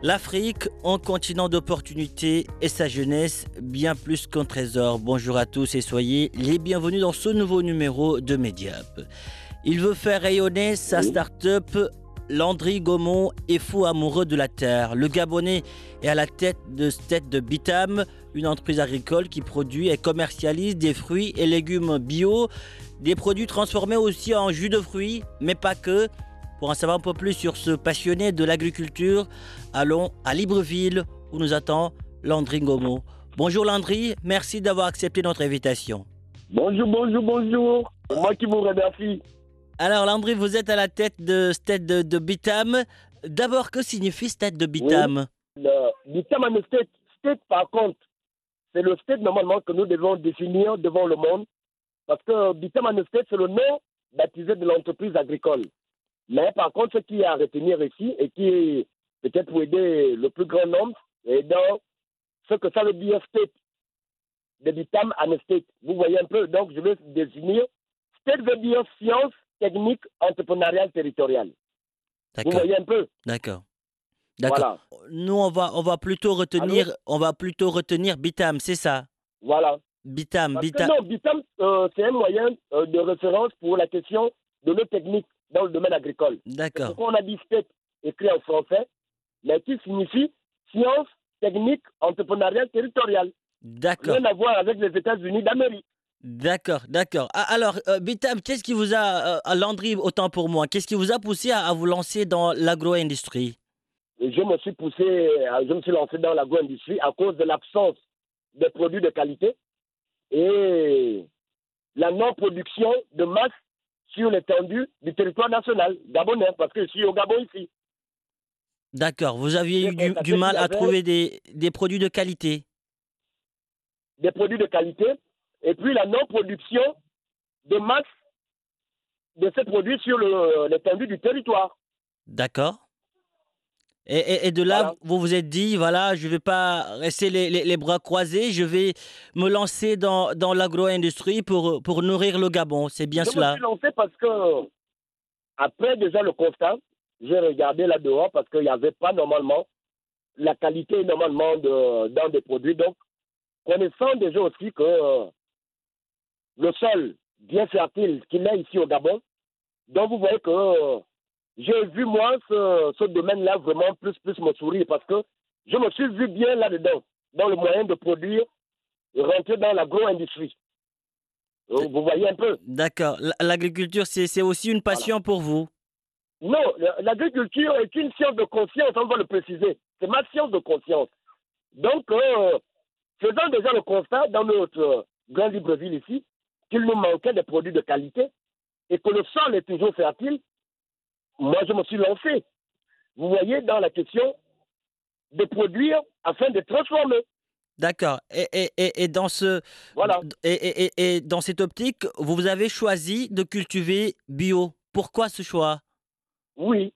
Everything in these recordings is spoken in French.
L'Afrique, un continent d'opportunités et sa jeunesse, bien plus qu'un trésor. Bonjour à tous et soyez les bienvenus dans ce nouveau numéro de Mediap. Il veut faire rayonner sa start-up. Landry Gaumont est fou amoureux de la terre. Le Gabonais est à la tête de tête de Bitam, une entreprise agricole qui produit et commercialise des fruits et légumes bio, des produits transformés aussi en jus de fruits, mais pas que. Pour en savoir un peu plus sur ce passionné de l'agriculture, allons à Libreville où nous attend Landry Gaumont. Bonjour Landry, merci d'avoir accepté notre invitation. Bonjour, bonjour, bonjour. C'est moi qui vous remercie. Alors Landry, vous êtes à la tête de Stade de, de Bitam. D'abord, que signifie Stade de Bitam? Le Bitam and State, state par contre, c'est le state normalement que nous devons définir devant le monde. Parce que Bitam State, c'est le nom baptisé de l'entreprise agricole. Mais par contre, ce qui est à retenir ici et qui est peut-être pour aider le plus grand nombre, et dans ce que ça veut dire state, de Bitam and State. Vous voyez un peu, donc je vais définir. State veut dire science, technique, entrepreneuriale, territoriale. Vous voyez un peu d'accord. D'accord. Voilà. Nous, on va, on va plutôt retenir, on va plutôt retenir Bitam, c'est ça? Voilà. Bitam, Parce Bitam. que non, Bitam, euh, c'est un moyen euh, de référence pour la question de nos techniques dans le domaine agricole. D'accord, pourquoi on a dit state écrit en français, mais qui signifie science, technique, entrepreneuriale, territoriale. d'accord, Rien à voir avec les États-Unis d'Amérique. d'accord, d'accord. Ah, alors, euh, Bitam, qu'est-ce qui vous a, euh, autant pour moi, qu'est-ce qui vous a poussé à, à vous lancer dans l'agro-industrie? Je me suis poussé, euh, je me suis lancé dans l'agro-industrie à cause de l'absence de produits de qualité et la non-production de masse sur l'étendue du territoire national gabonais, parce que je suis au Gabon ici. D'accord, vous aviez eu du, mal à trouver des, des produits de qualité. Des produits de qualité et puis la non-production de masse de ces produits sur l'étendue du territoire. D'accord. Et, et- et de là, Voilà. vous vous êtes dit, voilà, je ne vais pas rester les, les- les bras croisés, je vais me lancer dans, dans l'agro-industrie pour, pour nourrir le Gabon. C'est bien je cela. me suis lancé parce que, après déjà le constat, j'ai regardé là dehors parce qu'il n'y avait pas normalement la qualité normalement de, dans des produits. Donc, connaissant déjà aussi que euh, le sol bien fertile qu'il est ici au Gabon, donc vous voyez que euh, j'ai vu moi ce, ce domaine-là vraiment plus plus me sourire parce que je me suis vu bien là-dedans, dans le moyen de produire et rentrer dans l'agro-industrie. Euh, Vous voyez un peu D'accord. L'agriculture, c'est aussi une passion pour vous? Non, l'agriculture est une science de conscience, on va le préciser. C'est ma science de conscience. Donc, euh, faisant déjà le constat dans notre euh, grand Libreville ici, qu'il nous manquait des produits de qualité et que le sol est toujours fertile, moi je me suis lancé. Vous voyez, dans la question de produire afin de transformer. D'accord. Et, et, et, et dans ce, Voilà. et, et, et- et dans cette optique, vous avez choisi de cultiver bio. Pourquoi ce choix? Oui,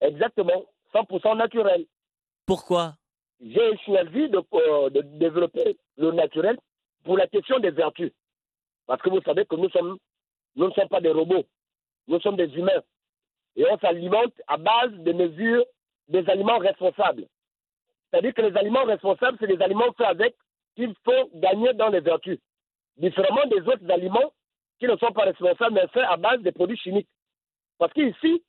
exactement. 100% naturel. Pourquoi? J'ai choisi de, euh, de développer le naturel pour la question des vertus. Parce que vous savez que nous, sommes, nous ne sommes pas des robots, nous sommes des humains. Et on s'alimente à base de mesures des aliments responsables. C'est-à-dire que les aliments responsables, c'est des aliments faits avec qu'il faut gagner dans les vertus. Différemment des autres aliments qui ne sont pas responsables, mais faits à base des produits chimiques. Parce qu'ici,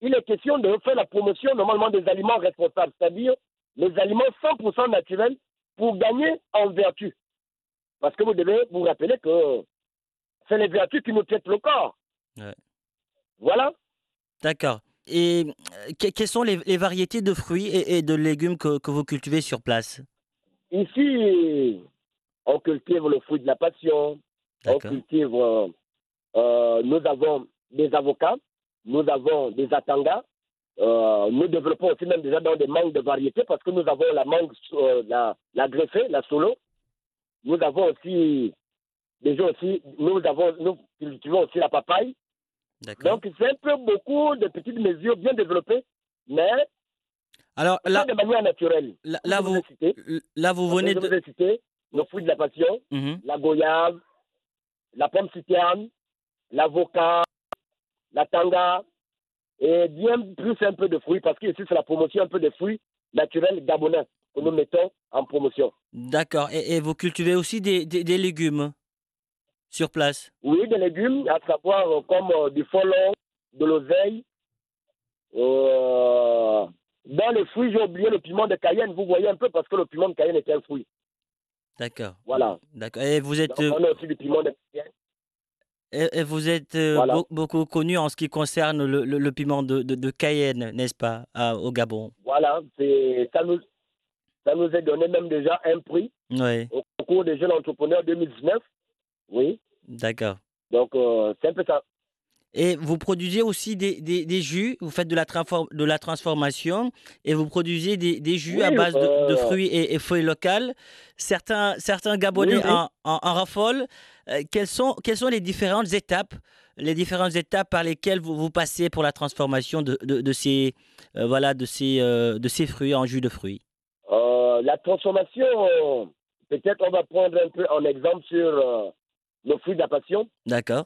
il est question de faire la promotion normalement des aliments responsables, c'est-à-dire les aliments 100% naturels pour gagner en vertu. Parce que vous devez vous rappeler que c'est les vertus qui nous traitent le corps. Ouais. Voilà. D'accord. Et euh, que- quelles sont les, les variétés de fruits et, et de légumes que, que vous cultivez sur place? Ici, on cultive le fruit de la passion, on D'accord. cultive, euh, euh, nous avons des avocats, nous avons des atangas, euh, nous développons aussi même déjà dans des mangues de variété parce que nous avons la mangue, euh, la, la greffée, la solo. Nous avons aussi, déjà aussi, nous avons, nous cultivons aussi la papaye. Donc c'est un peu beaucoup de petites mesures bien développées, mais Alors là, de manière naturelle. là, vous, là, venez vous de. cité le fruit de la passion, Mhm. la goyave, la pomme citerne, l'avocat, la tanga, et bien plus un peu de fruits, parce qu'ici c'est la promotion un peu de fruits naturels gabonais que nous mettons en promotion. D'accord. Et, et vous cultivez aussi des, des, des légumes? Sur place Oui, des légumes, à savoir euh, comme euh, du folon, de l'oseille. Euh, dans les fruits, j'ai oublié le piment de Cayenne, vous voyez un peu, parce que le piment de Cayenne est un fruit. D'accord. Voilà. D'accord. Et vous êtes, Donc, on a aussi du piment de Cayenne. et, et vous êtes euh, Voilà. beaucoup connu en ce qui concerne le, le, le piment de, de, de Cayenne, n'est-ce pas, à- au Gabon? Voilà, ça nous, ça nous est donné même déjà un prix Oui. au concours des jeunes entrepreneurs 2019. Oui, D'accord. donc euh, c'est un peu ça. Et vous produisez aussi des, des, des jus, vous faites de la, de la transformation et vous produisez des, des jus à base de, de euh, fruits et, et feuilles locales. Certains, certains Gabonais Oui, oui. En, en, en raffolent. Euh, quelles, sont, quelles sont les différentes étapes, les différentes étapes par lesquelles vous, vous passez pour la transformation de, de, de ces, euh, voilà, de, ces, de ces fruits en jus de fruits? La transformation, peut-être on va prendre un peu en exemple sur le fruit de la passion. D'accord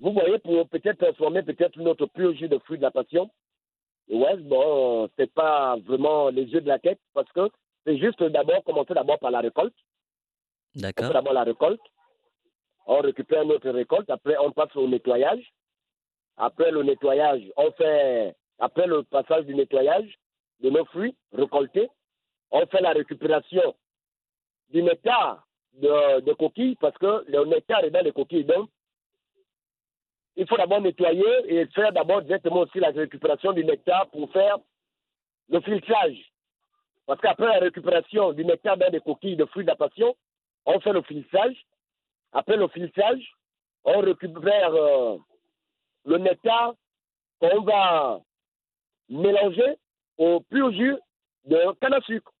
Vous voyez, pour peut-être transformer peut-être notre pur jus de fruit de la passion, ouais, bon, euh, c'est pas vraiment les yeux de la tête parce que c'est juste d'abord commencer d'abord par la récolte. D'accord d'abord la récolte. On récupère notre récolte. Après, on passe au nettoyage. Après le nettoyage, on fait, après le passage du nettoyage de nos fruits récoltés, on fait la récupération du nectar de, coquilles parce que le nectar est dans les coquilles. Donc, il faut d'abord nettoyer et faire d'abord directement aussi la récupération du nectar pour faire le filtrage. Parce qu'après la récupération du nectar dans les coquilles de fruits de la passion, on fait le filtrage. Après le filtrage, on récupère euh, le nectar qu'on va mélanger au pur jus de canne à sucre.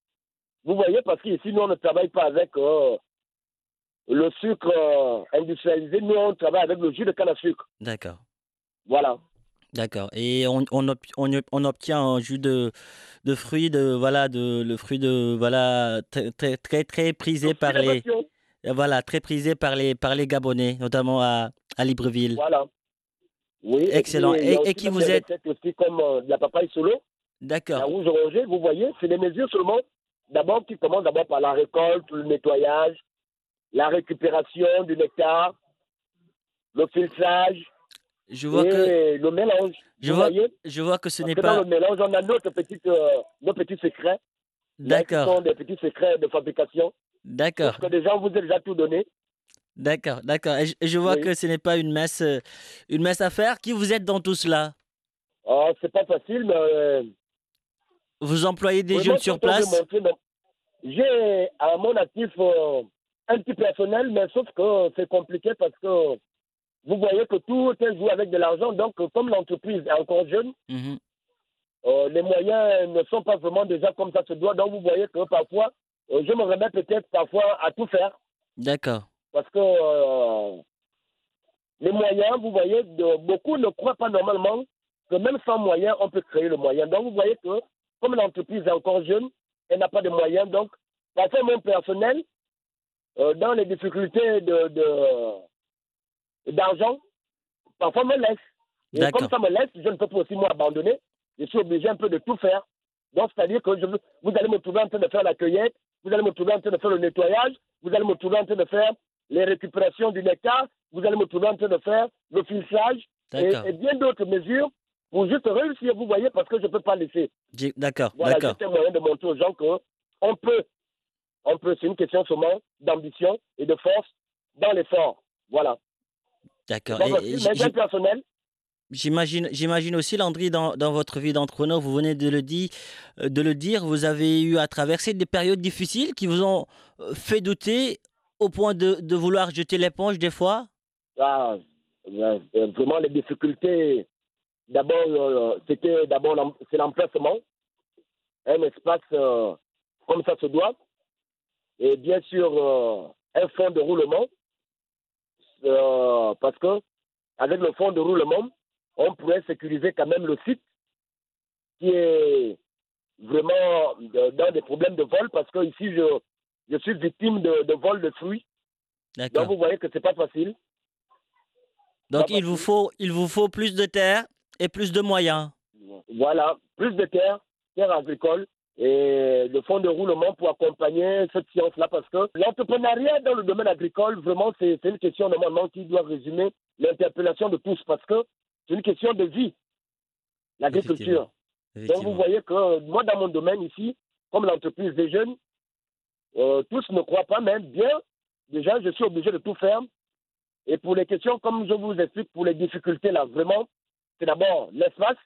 Vous voyez, parce qu'ici, nous, on ne travaille pas avec euh, le sucre euh, industrialisé, nous, on travaille avec le jus de canne à sucre. D'accord. Voilà. D'accord. Et on, on, ob- on, ob- on obtient un jus de, de fruits, de, voilà, de, le fruit de, voilà, très, très, très, prisé par les, voilà, très prisé par les, par les Gabonais, notamment à, à Libreville. Voilà. Oui. Excellent. Et- qui vous êtes aussi comme euh, de la papaye solo. La D'accord. rouge orangée, vous voyez, c'est des mesures seulement, d'abord qui commencent d'abord par la récolte, le nettoyage, la récupération du nectar, le filtrage Je vois et que, le mélange. je vois, voyez je vois que ce n'est que dans pas. le mélange, on a notre petite, euh, nos petits secrets. D'accord. sont des petits secrets de fabrication. D'accord. Parce que déjà, on vous a déjà tout donné. D'accord. D'accord. Et je, et je vois Oui. que ce n'est pas une messe, euh, une messe à faire. Qui vous êtes dans tout cela? Oh, c'est pas facile, mais. euh, Vous employez des vraiment, jeunes sur place? J'ai à mon actif euh, un petit personnel, mais sauf que c'est compliqué parce que vous voyez que tout est joué avec de l'argent. Donc, comme l'entreprise est encore jeune, Mhm. euh, les moyens ne sont pas vraiment déjà comme ça se doit. Donc, vous voyez que parfois, euh, je me remets peut-être parfois à tout faire D'accord. parce que euh, les moyens, vous voyez, de, beaucoup ne croient pas normalement que même sans moyens, on peut créer le moyen. Donc, vous voyez que comme l'entreprise est encore jeune, elle n'a pas de moyens. Donc, parfois, mon personnel, euh, dans les difficultés de, de- d'argent, parfois me laisse. Et D'accord. comme ça me laisse, je ne peux pas aussi moi abandonner. Je suis obligé un peu de tout faire. Donc, c'est-à-dire que je, vous allez me trouver en train de faire la cueillette, vous allez me trouver en train de faire le nettoyage, vous allez me trouver en train de faire les récupérations du nectar, vous allez me trouver en train de faire le filtrage et, bien d'autres mesures pour juste réussir, vous voyez, parce que je ne peux pas laisser. D'accord. Voilà, D'accord. juste un moyen de montrer aux gens qu'on peut, on peut, c'est une question seulement d'ambition et de force dans l'effort. Voilà. D'accord. Personnel, J'imagine, j'imagine aussi, Landry, dans, dans votre vie d'entrepreneur, vous venez de le, dire, euh, de le dire, vous avez eu à traverser des périodes difficiles qui vous ont euh, fait douter au point de, de vouloir jeter l'éponge des fois? Ah, Vraiment, les difficultés, d'abord, euh, c'était d'abord c'est l'emplacement, un espace comme ça se doit, et bien sûr, un fond de roulement, parce que avec le fond de roulement, on pourrait sécuriser quand même le site qui est vraiment dans des problèmes de vol parce que ici je, je suis victime de, vol de fruits. Donc vous voyez que c'est pas facile. Donc il vous faut il vous faut plus de terre et plus de moyens. Voilà, plus de terre, terre agricole et le fonds de roulement pour accompagner cette science-là parce que l'entrepreneuriat dans le domaine agricole, vraiment, c'est une question normalement qui doit résumer l'interpellation de tous parce que c'est une question de vie, l'agriculture. Donc vous voyez que moi, dans mon domaine ici, comme l'entreprise des jeunes, euh, tous ne croient pas, même bien, déjà, je suis obligé de tout faire. Et pour les questions, comme je vous explique, pour les difficultés, là, vraiment, c'est d'abord l'espace,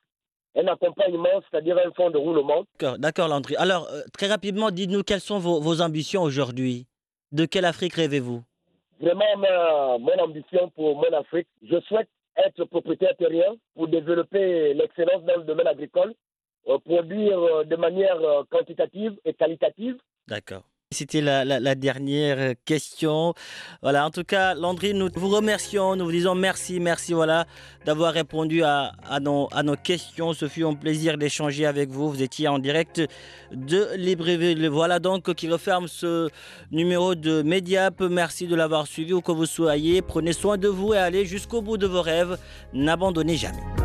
un accompagnement, c'est-à-dire un fonds de roulement. D'accord, Landry. Alors, euh, très rapidement, dites-nous quelles sont vos, vos ambitions aujourd'hui? De quelle Afrique rêvez-vous? Vraiment, mon ambition pour mon Afrique, je souhaite être propriétaire terrien pour développer l'excellence dans le domaine agricole, euh, produire euh, de manière quantitative et qualitative. D'accord. C'était la, dernière question. Voilà, en tout cas, Landry, nous vous remercions, nous vous disons merci, merci voilà, d'avoir répondu à, nos, à nos questions. Ce fut un plaisir d'échanger avec vous. Vous étiez en direct de Libreville. Voilà donc qui referme ce numéro de Mediap. Merci de l'avoir suivi où que vous soyez. Prenez soin de vous et allez jusqu'au bout de vos rêves. N'abandonnez jamais.